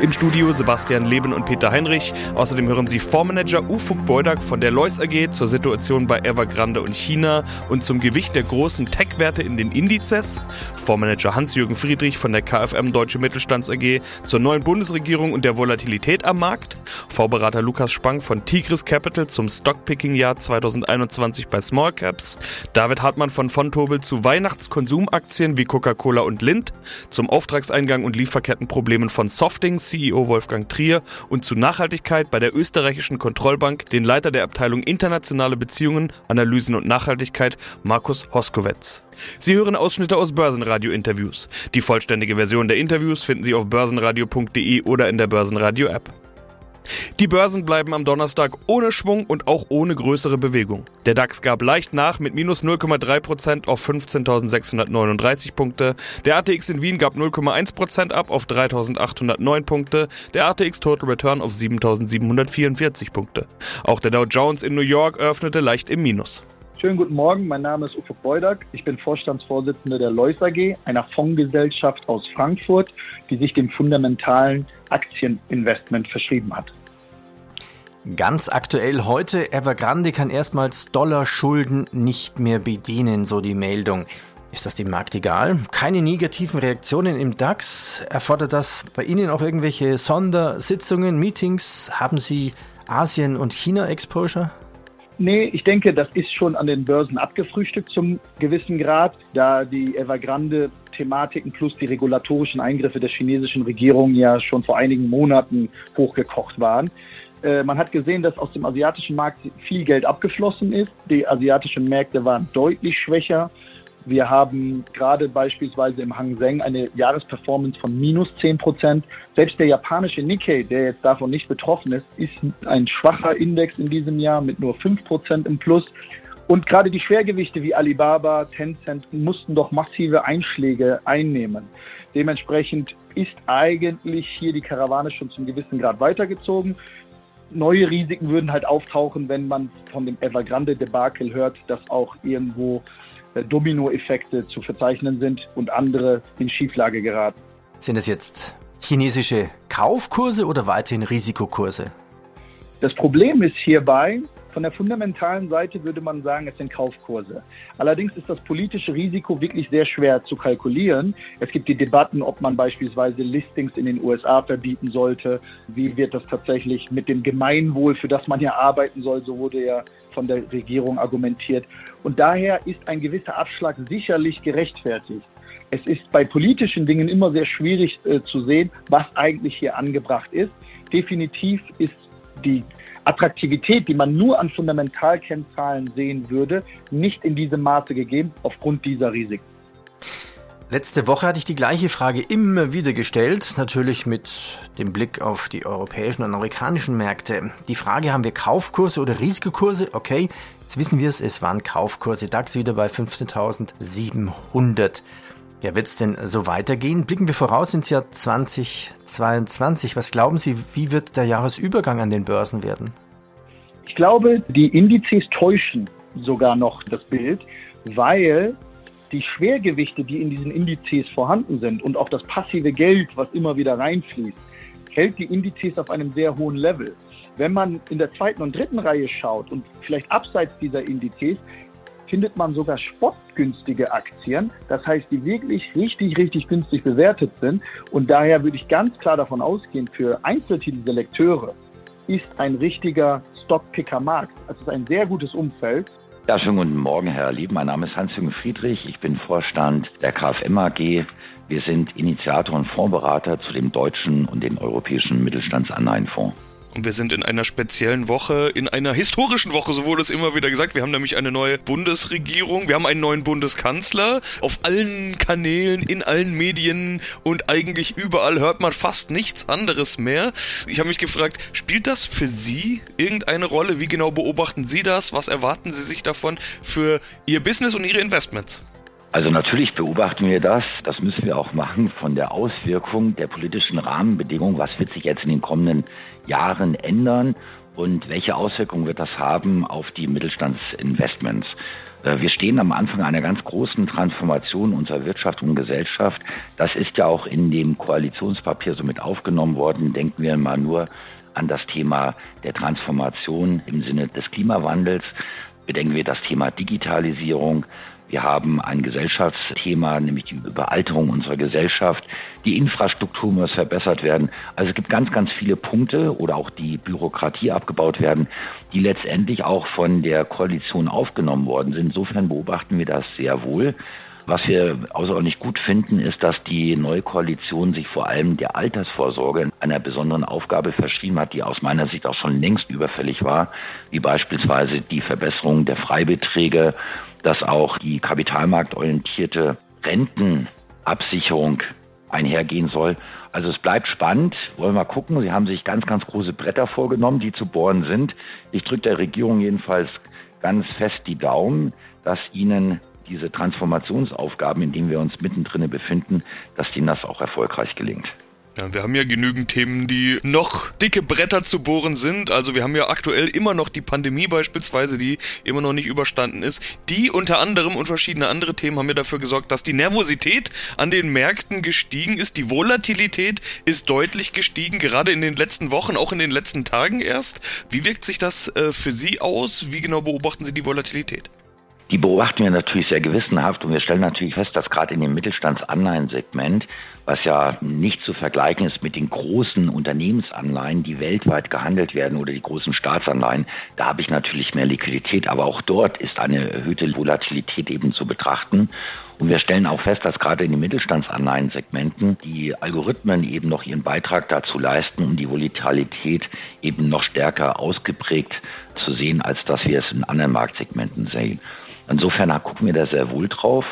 Im Studio Sebastian Leben und Peter Heinrich. Außerdem hören Sie Fondsmanager Ufuk Beudak von der Lois AG zur Situation bei Evergrande und China und zum Gewicht der großen Tech-Werte in den Indizes. Fondsmanager Hans-Jürgen Friedrich von der KfM Deutsche Mittelstands AG zur neuen Bundesregierung und der Volatilität am Markt. Vorberater Lukas Spang von Tigris Capital zum Stockpicking-Jahr 2021 bei Small Caps. David Hartmann von Fontobel zu Weihnachtskonsumaktien wie Coca-Cola und Lind. Zum Auftragseingang und Lieferkettenproblemen von Soft Crafting CEO Wolfgang Trier und zu Nachhaltigkeit bei der österreichischen Kontrollbank den Leiter der Abteilung Internationale Beziehungen, Analysen und Nachhaltigkeit Markus Hoskowetz. Sie hören Ausschnitte aus Börsenradio-Interviews. Die vollständige Version der Interviews finden Sie auf börsenradio.de oder in der Börsenradio-App. Die Börsen bleiben am Donnerstag ohne Schwung und auch ohne größere Bewegung. Der DAX gab leicht nach mit minus 0,3% auf 15.639 Punkte. Der ATX in Wien gab 0,1% ab auf 3.809 Punkte. Der ATX Total Return auf 7.744 Punkte. Auch der Dow Jones in New York öffnete leicht im Minus. Schönen guten Morgen, mein Name ist Uwe Beudak. Ich bin Vorstandsvorsitzender der Lois AG, einer Fondsgesellschaft aus Frankfurt, die sich dem fundamentalen Aktieninvestment verschrieben hat. Ganz aktuell heute, Evergrande kann erstmals Dollarschulden nicht mehr bedienen, so die Meldung. Ist das dem Markt egal? Keine negativen Reaktionen im DAX? Erfordert das bei Ihnen auch irgendwelche Sondersitzungen, Meetings? Haben Sie Asien- und China-Exposure? Nee, ich denke, das ist schon an den Börsen abgefrühstückt zum gewissen Grad, da die Evergrande-Thematiken plus die regulatorischen Eingriffe der chinesischen Regierung ja schon vor einigen Monaten hochgekocht waren. Äh, man hat gesehen, dass aus dem asiatischen Markt viel Geld abgeflossen ist. Die asiatischen Märkte waren deutlich schwächer. Wir haben gerade beispielsweise im Hang Seng eine Jahresperformance von minus 10 Prozent. Selbst der japanische Nikkei, der jetzt davon nicht betroffen ist, ist ein schwacher Index in diesem Jahr mit nur 5 Prozent im Plus. Und gerade die Schwergewichte wie Alibaba, Tencent mussten doch massive Einschläge einnehmen. Dementsprechend ist eigentlich hier die Karawane schon zum gewissen Grad weitergezogen. Neue Risiken würden halt auftauchen, wenn man von dem Evergrande-Debakel hört, dass auch irgendwo Dominoeffekte zu verzeichnen sind und andere in Schieflage geraten. Sind es jetzt chinesische Kaufkurse oder weiterhin Risikokurse? Das Problem ist hierbei, von der fundamentalen Seite würde man sagen, es sind Kaufkurse. Allerdings ist das politische Risiko wirklich sehr schwer zu kalkulieren. Es gibt die Debatten, ob man beispielsweise Listings in den USA verbieten sollte. Wie wird das tatsächlich mit dem Gemeinwohl, für das man ja arbeiten soll, so wurde ja von der Regierung argumentiert. Und daher ist ein gewisser Abschlag sicherlich gerechtfertigt. Es ist bei politischen Dingen immer sehr schwierig äh, zu sehen, was eigentlich hier angebracht ist. Definitiv ist die Attraktivität, die man nur an Fundamentalkennzahlen sehen würde, nicht in diesem Maße gegeben aufgrund dieser Risiken. Letzte Woche hatte ich die gleiche Frage immer wieder gestellt, natürlich mit dem Blick auf die europäischen und amerikanischen Märkte. Die Frage, haben wir Kaufkurse oder Risikokurse? Okay, jetzt wissen wir es, es waren Kaufkurse. DAX wieder bei 15.700. Ja, wird es denn so weitergehen? Blicken wir voraus ins Jahr 2022. Was glauben Sie, wie wird der Jahresübergang an den Börsen werden? Ich glaube, die Indizes täuschen sogar noch das Bild, weil die Schwergewichte, die in diesen Indizes vorhanden sind und auch das passive Geld, was immer wieder reinfließt, hält die Indizes auf einem sehr hohen Level. Wenn man in der zweiten und dritten Reihe schaut und vielleicht abseits dieser Indizes, findet man sogar spottgünstige Aktien, das heißt, die wirklich richtig, richtig günstig bewertet sind. Und daher würde ich ganz klar davon ausgehen, für Einzeltitelselekteure ist ein richtiger Stockpicker-Markt. Also ist ein sehr gutes Umfeld. Ja, schönen guten Morgen, Herr Lieb. Mein Name ist Hans-Jürgen Friedrich. Ich bin Vorstand der KfM AG. Wir sind Initiator und Fondsberater zu dem deutschen und dem europäischen Mittelstandsanleihenfonds. Und wir sind in einer speziellen Woche, in einer historischen Woche, so wurde es immer wieder gesagt. Wir haben nämlich eine neue Bundesregierung, wir haben einen neuen Bundeskanzler. Auf allen Kanälen, in allen Medien und eigentlich überall hört man fast nichts anderes mehr. Ich habe mich gefragt, spielt das für Sie irgendeine Rolle? Wie genau beobachten Sie das? Was erwarten Sie sich davon für Ihr Business und Ihre Investments? Also natürlich beobachten wir das. Das müssen wir auch machen von der Auswirkung der politischen Rahmenbedingungen. Was wird sich jetzt in den kommenden Jahren ändern? und welche Auswirkungen wird das haben auf die Mittelstandsinvestments. Äh, wir stehen am Anfang einer ganz großen Transformation unserer Wirtschaft und Gesellschaft. Das ist ja auch in dem Koalitionspapier so mit aufgenommen worden. Denken wir mal nur an das Thema der Transformation im Sinne des Klimawandels. Bedenken wir das Thema Digitalisierung. Wir haben ein Gesellschaftsthema, nämlich die Überalterung unserer Gesellschaft. Die Infrastruktur muss verbessert werden. Also es gibt ganz, ganz viele Punkte oder auch die Bürokratie abgebaut werden, die letztendlich auch von der Koalition aufgenommen worden sind. Insofern beobachten wir das sehr wohl. Was wir außerordentlich gut finden, ist, dass die neue Koalition sich vor allem der Altersvorsorge einer besonderen Aufgabe verschrieben hat, die aus meiner Sicht auch schon längst überfällig war, wie beispielsweise die Verbesserung der Freibeträge, dass auch die kapitalmarktorientierte Rentenabsicherung einhergehen soll. Also es bleibt spannend. Wollen wir mal gucken. Sie haben sich ganz, ganz große Bretter vorgenommen, die zu bohren sind. Ich drücke der Regierung jedenfalls ganz fest die Daumen, dass Ihnen diese Transformationsaufgaben, in denen wir uns mittendrin befinden, dass ihnen das auch erfolgreich gelingt. Ja, wir haben ja genügend Themen, die noch dicke Bretter zu bohren sind. Also wir haben ja aktuell immer noch die Pandemie beispielsweise, die immer noch nicht überstanden ist. Die unter anderem und verschiedene andere Themen haben ja dafür gesorgt, dass die Nervosität an den Märkten gestiegen ist. Die Volatilität ist deutlich gestiegen, gerade in den letzten Wochen, auch in den letzten Tagen erst. Wie wirkt sich das äh, für Sie aus? Wie genau beobachten Sie die Volatilität? Die beobachten wir natürlich sehr gewissenhaft und wir stellen natürlich fest, dass gerade in dem Mittelstandsanleihensegment, was ja nicht zu vergleichen ist mit den großen Unternehmensanleihen, die weltweit gehandelt werden oder die großen Staatsanleihen, da habe ich natürlich mehr Liquidität, aber auch dort ist eine erhöhte Volatilität eben zu betrachten. Und wir stellen auch fest, dass gerade in den Mittelstandsanleihensegmenten die Algorithmen eben noch ihren Beitrag dazu leisten, um die Volatilität eben noch stärker ausgeprägt zu sehen, als dass wir es in anderen Marktsegmenten sehen. Insofern gucken wir da sehr wohl drauf.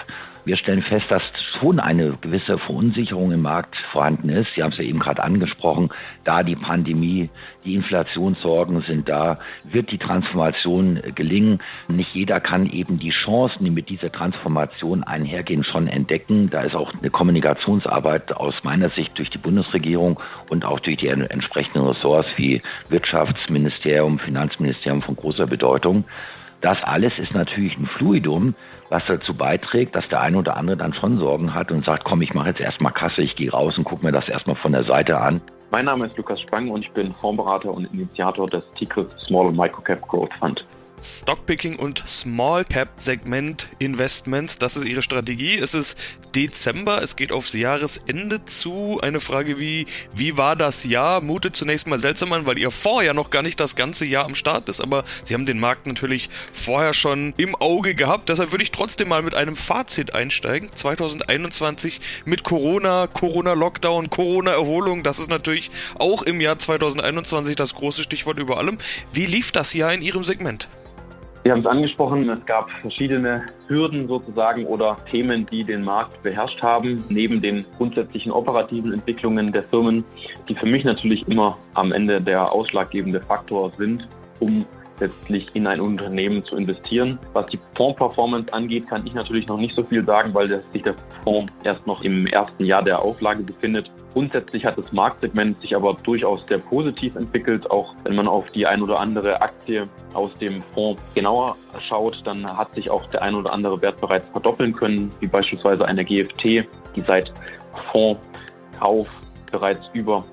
Wir stellen fest, dass schon eine gewisse Verunsicherung im Markt vorhanden ist. Sie haben es ja eben gerade angesprochen. Da die Pandemie, die Inflationssorgen sind da, wird die Transformation gelingen. Nicht jeder kann eben die Chancen, die mit dieser Transformation einhergehen, schon entdecken. Da ist auch eine Kommunikationsarbeit aus meiner Sicht durch die Bundesregierung und auch durch die entsprechenden Ressorts wie Wirtschaftsministerium, Finanzministerium von großer Bedeutung. Das alles ist natürlich ein Fluidum, was dazu beiträgt, dass der eine oder andere dann schon Sorgen hat und sagt, komm, ich mache jetzt erstmal Kasse, ich gehe raus und gucke mir das erstmal von der Seite an. Mein Name ist Lukas Spang und ich bin Fondsberater und Initiator des Tigris Small Microcap Growth Fund. Stockpicking und Small Cap Segment Investments. Das ist ihre Strategie. Es ist Dezember, es geht aufs Jahresende zu. Eine Frage wie, wie war das Jahr? Mutet zunächst mal seltsam an, weil ihr ja noch gar nicht das ganze Jahr am Start ist, aber sie haben den Markt natürlich vorher schon im Auge gehabt. Deshalb würde ich trotzdem mal mit einem Fazit einsteigen. 2021 mit Corona, Corona-Lockdown, Corona-Erholung, das ist natürlich auch im Jahr 2021 das große Stichwort über allem. Wie lief das Jahr in Ihrem Segment? Sie haben es angesprochen, es gab verschiedene Hürden sozusagen oder Themen, die den Markt beherrscht haben, neben den grundsätzlichen operativen Entwicklungen der Firmen, die für mich natürlich immer am Ende der ausschlaggebende Faktor sind, um letztlich in ein Unternehmen zu investieren. Was die Fondsperformance angeht, kann ich natürlich noch nicht so viel sagen, weil sich der Fonds erst noch im ersten Jahr der Auflage befindet. Grundsätzlich hat das Marktsegment sich aber durchaus sehr positiv entwickelt. Auch wenn man auf die ein oder andere Aktie aus dem Fonds genauer schaut, dann hat sich auch der ein oder andere Wert bereits verdoppeln können, wie beispielsweise eine GFT, die seit Fondskauf bereits über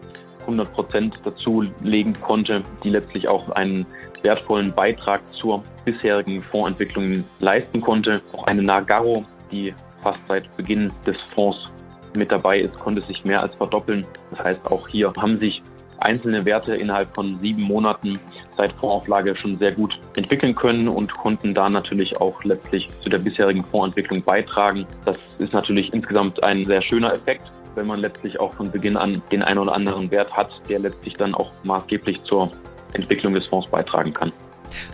100 Prozent dazulegen konnte, die letztlich auch einen wertvollen Beitrag zur bisherigen Fondsentwicklung leisten konnte. Auch eine Nagaro, die fast seit Beginn des Fonds mit dabei ist, konnte sich mehr als verdoppeln. Das heißt, auch hier haben sich einzelne Werte innerhalb von sieben Monaten seit Fondsauflage schon sehr gut entwickeln können und konnten da natürlich auch letztlich zu der bisherigen Fondsentwicklung beitragen. Das ist natürlich insgesamt ein sehr schöner Effekt wenn man letztlich auch von Beginn an den einen oder anderen Wert hat, der letztlich dann auch maßgeblich zur Entwicklung des Fonds beitragen kann.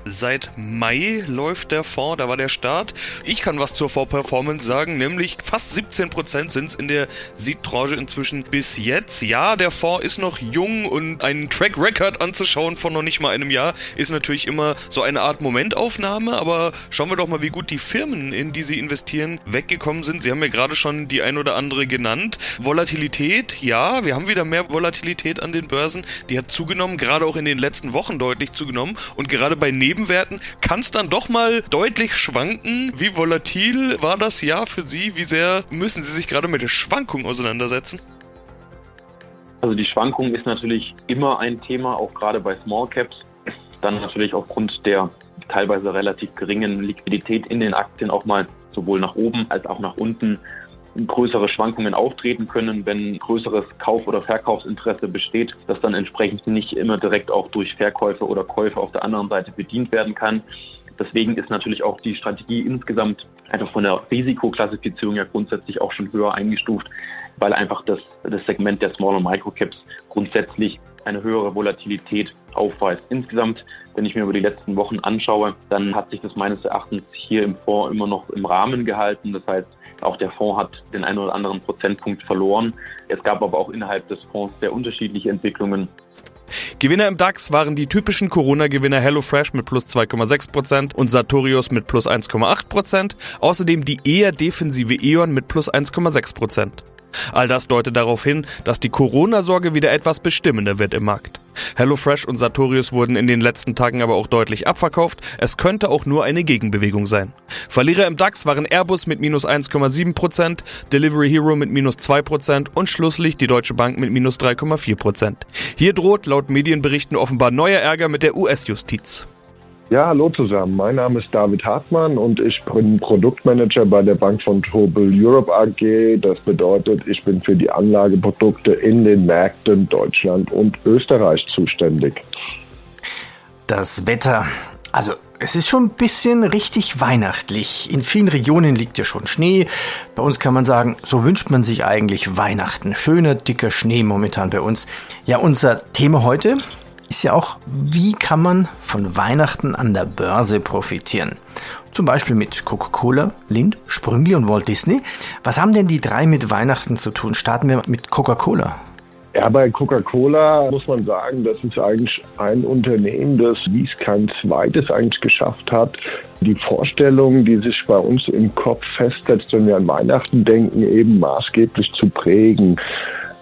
Seit Mai läuft der Fonds, da war der Start. Ich kann was zur Fonds-Performance sagen, nämlich fast 17% sind es in der Seed-Tranche inzwischen bis jetzt. Ja, der Fonds ist noch jung und einen Track Record anzuschauen von noch nicht mal einem Jahr ist natürlich immer so eine Art Momentaufnahme, aber schauen wir doch mal, wie gut die Firmen, in die sie investieren, weggekommen sind. Sie haben ja gerade schon die ein oder andere genannt. Volatilität, ja, wir haben wieder mehr Volatilität an den Börsen. Die hat zugenommen, gerade auch in den letzten Wochen deutlich zugenommen. Und gerade bei Nebenwerten kann es dann doch mal deutlich schwanken. Wie volatil war das Jahr für Sie? Wie sehr müssen Sie sich gerade mit der Schwankung auseinandersetzen? Also die Schwankung ist natürlich immer ein Thema, auch gerade bei Small Caps. Dann natürlich aufgrund der teilweise relativ geringen Liquidität in den Aktien auch mal sowohl nach oben als auch nach unten größere Schwankungen auftreten können, wenn größeres Kauf- oder Verkaufsinteresse besteht, das dann entsprechend nicht immer direkt auch durch Verkäufe oder Käufe auf der anderen Seite bedient werden kann. Deswegen ist natürlich auch die Strategie insgesamt einfach von der Risikoklassifizierung ja grundsätzlich auch schon höher eingestuft, weil einfach das, das Segment der Small- und Microcaps grundsätzlich eine höhere Volatilität aufweist. Insgesamt, wenn ich mir über die letzten Wochen anschaue, dann hat sich das meines Erachtens hier im Fonds immer noch im Rahmen gehalten. Das heißt, auch der Fonds hat den einen oder anderen Prozentpunkt verloren. Es gab aber auch innerhalb des Fonds sehr unterschiedliche Entwicklungen. Gewinner im DAX waren die typischen Corona-Gewinner HelloFresh mit plus 2,6% und Sartorius mit plus 1,8%, außerdem die eher defensive E.ON mit plus 1,6%. All das deutet darauf hin, dass die Corona-Sorge wieder etwas bestimmender wird im Markt. HelloFresh und Sartorius wurden in den letzten Tagen aber auch deutlich abverkauft. Es könnte auch nur eine Gegenbewegung sein. Verlierer im DAX waren Airbus mit minus 1,7%, Delivery Hero mit minus 2% und schlusslich die Deutsche Bank mit minus 3,4%. Hier droht laut Medienberichten offenbar neuer Ärger mit der US-Justiz. Ja, hallo zusammen. Mein Name ist David Hartmann und ich bin Produktmanager bei der Bank von Tobel Europe AG. Das bedeutet, ich bin für die Anlageprodukte in den Märkten Deutschland und Österreich zuständig. Das Wetter. Also es ist schon ein bisschen richtig weihnachtlich. In vielen Regionen liegt ja schon Schnee. Bei uns kann man sagen, so wünscht man sich eigentlich Weihnachten. Schöner, dicker Schnee momentan bei uns. Ja, unser Thema heute, ist ja auch, wie kann man von Weihnachten an der Börse profitieren? Zum Beispiel mit Coca-Cola, Lind, Sprüngli und Walt Disney. Was haben denn die drei mit Weihnachten zu tun? Starten wir mit Coca-Cola. Ja, bei Coca-Cola muss man sagen, das ist eigentlich ein Unternehmen, das wie es kein zweites eigentlich geschafft hat, die Vorstellung, die sich bei uns im Kopf festsetzt, wenn wir an Weihnachten denken, eben maßgeblich zu prägen.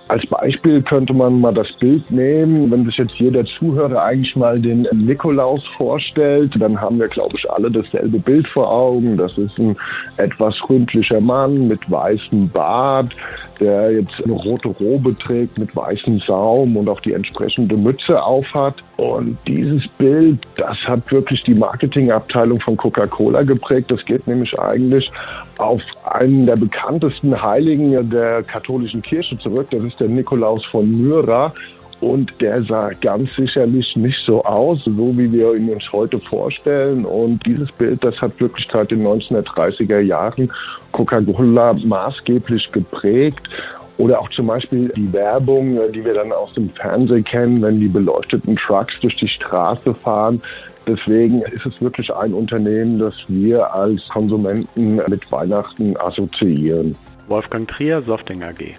Als Beispiel könnte man mal das Bild nehmen, wenn sich jetzt jeder Zuhörer eigentlich mal den Nikolaus vorstellt, dann haben wir, glaube ich, alle dasselbe Bild vor Augen. Das ist ein etwas ründlicher Mann mit weißem Bart, der jetzt eine rote Robe trägt mit weißem Saum und auch die entsprechende Mütze aufhat. Und dieses Bild, das hat wirklich die Marketingabteilung von Coca-Cola geprägt. Das geht nämlich eigentlich auf einen der bekanntesten Heiligen der katholischen Kirche zurück. Das ist der Nikolaus von Myra. Und der sah ganz sicherlich nicht so aus, so wie wir ihn uns heute vorstellen. Und dieses Bild, das hat wirklich seit den 1930er Jahren Coca-Cola maßgeblich geprägt. Oder auch zum Beispiel die Werbung, die wir dann aus dem Fernsehen kennen, wenn die beleuchteten Trucks durch die Straße fahren. Deswegen ist es wirklich ein Unternehmen, das wir als Konsumenten mit Weihnachten assoziieren. Wolfgang Trier, Softing AG.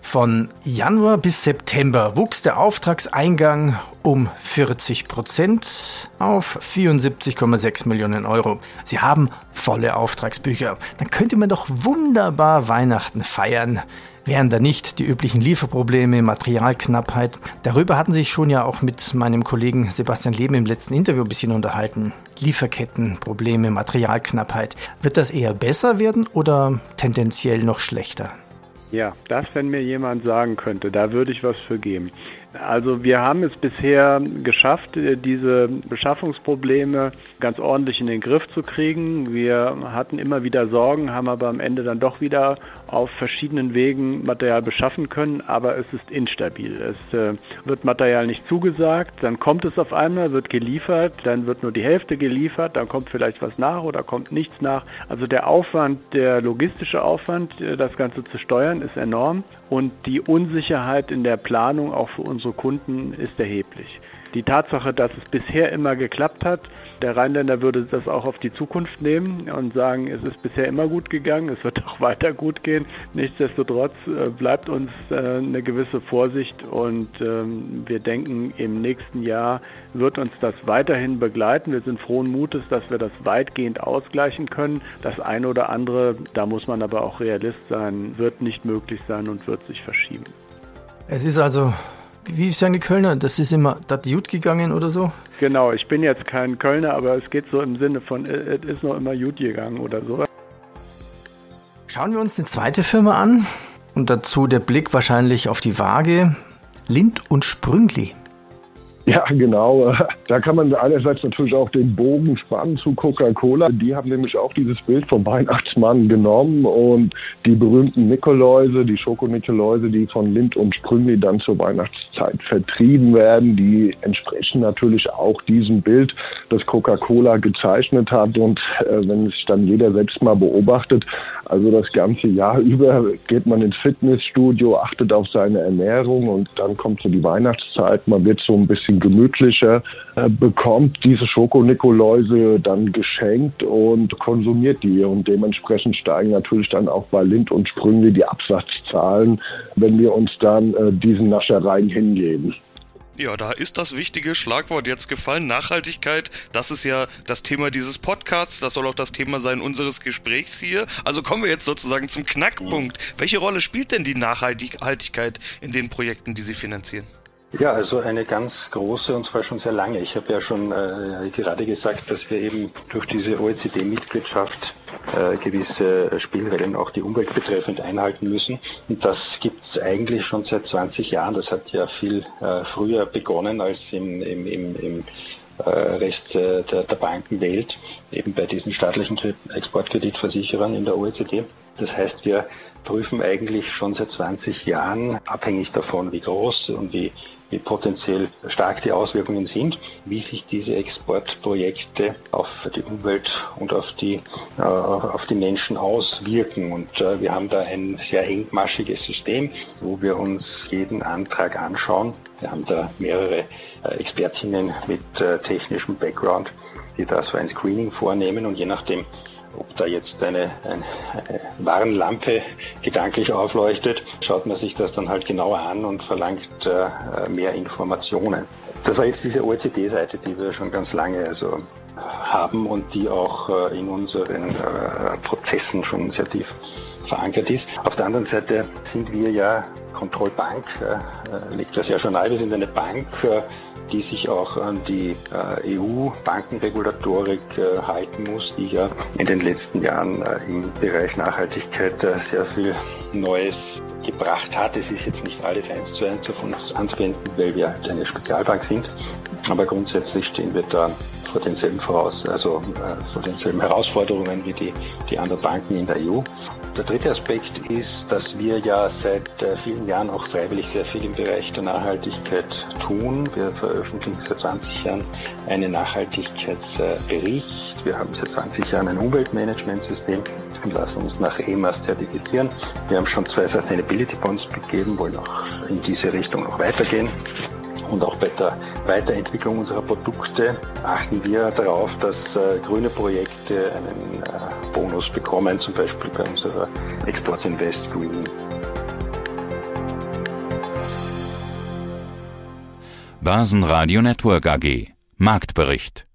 Von Januar bis September wuchs der Auftragseingang um 40 Prozent auf 74,6 Millionen Euro. Sie haben volle Auftragsbücher. Dann könnte man doch wunderbar Weihnachten feiern. Wären da nicht die üblichen Lieferprobleme, Materialknappheit. Darüber hatten sich schon ja auch mit meinem Kollegen Sebastian Leben im letzten Interview ein bisschen unterhalten. Lieferkettenprobleme, Materialknappheit. Wird das eher besser werden oder tendenziell noch schlechter? Ja, das, wenn mir jemand sagen könnte, da würde ich was für geben. Also wir haben es bisher geschafft, äh, diese Beschaffungsprobleme ganz ordentlich in den Griff zu kriegen. Wir hatten immer wieder Sorgen, haben aber am Ende dann doch wieder auf verschiedenen Wegen Material beschaffen können, aber es ist instabil. Es äh, wird Material nicht zugesagt, dann kommt es auf einmal, wird geliefert, dann wird nur die Hälfte geliefert, dann kommt vielleicht was nach oder kommt nichts nach. Also der Aufwand, der logistische Aufwand, äh, das Ganze zu steuern, ist enorm und die Unsicherheit in der Planung auch für unsere unsere Kunden ist erheblich. Die Tatsache, dass es bisher immer geklappt hat, der Rheinländer würde das auch auf die Zukunft nehmen und sagen, es ist bisher immer gut gegangen, es wird auch weiter gut gehen. Nichtsdestotrotz äh, bleibt uns äh, eine gewisse Vorsicht und ähm, wir denken, im nächsten Jahr wird uns das weiterhin begleiten. Wir sind frohen Mutes, dass wir das weitgehend ausgleichen können. Das eine oder andere, da muss man aber auch Realist sein, wird nicht möglich sein und wird sich verschieben. Es ist also wie sagen die Kölner, das ist immer das gut gegangen oder so? Genau, ich bin jetzt kein Kölner, aber es geht so im Sinne von, es ist noch immer gut gegangen oder so. Schauen wir uns eine zweite Firma an und dazu der Blick wahrscheinlich auf die Waage. Lind und Sprüngli. Ja, genau. Da kann man einerseits natürlich auch den Bogen spannen zu Coca-Cola. Die haben nämlich auch dieses Bild vom Weihnachtsmann genommen und die berühmten Nikoläuse, die Schokonikoläuse, die von Lind und Sprüngli dann zur Weihnachtszeit vertrieben werden, die entsprechen natürlich auch diesem Bild, das Coca-Cola gezeichnet hat. Und äh, wenn sich dann jeder selbst mal beobachtet, also das ganze Jahr über geht man ins Fitnessstudio, achtet auf seine Ernährung und dann kommt so die Weihnachtszeit, man wird so ein bisschen gemütlicher, äh, bekommt diese Schokonikoläuse dann geschenkt und konsumiert die und dementsprechend steigen natürlich dann auch bei Lind und Sprüngli die Absatzzahlen, wenn wir uns dann äh, diesen Naschereien hingeben. Ja, da ist das wichtige Schlagwort jetzt gefallen. Nachhaltigkeit, das ist ja das Thema dieses Podcasts, das soll auch das Thema sein unseres Gesprächs hier. Also kommen wir jetzt sozusagen zum Knackpunkt. Welche Rolle spielt denn die Nachhaltigkeit in den Projekten, die Sie finanzieren? Ja, also eine ganz große und zwar schon sehr lange. Ich habe ja schon äh, gerade gesagt, dass wir eben durch diese OECD-Mitgliedschaft äh, gewisse Spielregeln auch die Umwelt betreffend einhalten müssen. Und das gibt es eigentlich schon seit 20 Jahren. Das hat ja viel äh, früher begonnen als im, im, im, im äh, Rest äh, der, der Bankenwelt, eben bei diesen staatlichen Exportkreditversicherern in der OECD. Das heißt, wir prüfen eigentlich schon seit 20 Jahren, abhängig davon, wie groß und wie wie potenziell stark die Auswirkungen sind, wie sich diese Exportprojekte auf die Umwelt und auf die, äh, auf die Menschen auswirken. Und äh, wir haben da ein sehr engmaschiges System, wo wir uns jeden Antrag anschauen. Wir haben da mehrere äh, Expertinnen mit äh, technischem Background, die da so ein Screening vornehmen und je nachdem, ob da jetzt eine, eine, eine Warnlampe gedanklich aufleuchtet, schaut man sich das dann halt genauer an und verlangt äh, mehr Informationen. Das war jetzt diese OECD-Seite, die wir schon ganz lange also haben und die auch äh, in unseren äh, Prozessen schon sehr tief verankert ist. Auf der anderen Seite sind wir ja Kontrollbank, äh, liegt das ja schon nahe, wir sind eine Bank, äh, die sich auch an die äh, EU-Bankenregulatorik äh, halten muss, die ja in den letzten Jahren äh, im Bereich Nachhaltigkeit äh, sehr viel Neues gebracht hat. Es ist jetzt nicht alles eins zu eins auf uns anzuwenden, weil wir eine Spezialbank sind. Aber grundsätzlich stehen wir da vor denselben voraus, also äh, vor denselben Herausforderungen wie die, die anderen Banken in der EU. Der dritte Aspekt ist, dass wir ja seit äh, vielen Jahren auch freiwillig sehr viel im Bereich der Nachhaltigkeit tun. Wir veröffentlichen seit 20 Jahren einen Nachhaltigkeitsbericht. Wir haben seit 20 Jahren ein Umweltmanagementsystem und lassen uns nach EMAS zertifizieren. Wir haben schon zwei Sustainability Bonds gegeben, wollen auch in diese Richtung noch weitergehen. Und auch bei der Weiterentwicklung unserer Produkte achten wir darauf, dass äh, grüne Projekte einen äh, Bonus bekommen, zum Beispiel bei unserer Export Invest Green. Basen Radio Network AG Marktbericht